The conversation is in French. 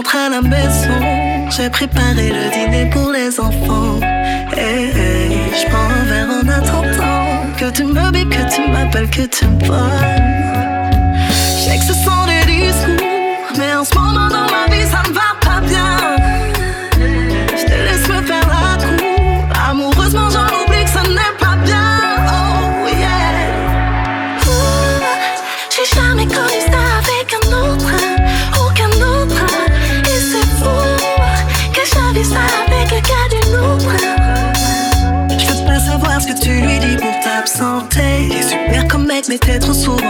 rentre à la maison, j'ai préparé le dîner pour les enfants. Et hey, hey, je prends un verre en attendant. Que tu me que tu m'appelles, que tu me absenté. Les super comètes m'étaient trop souvent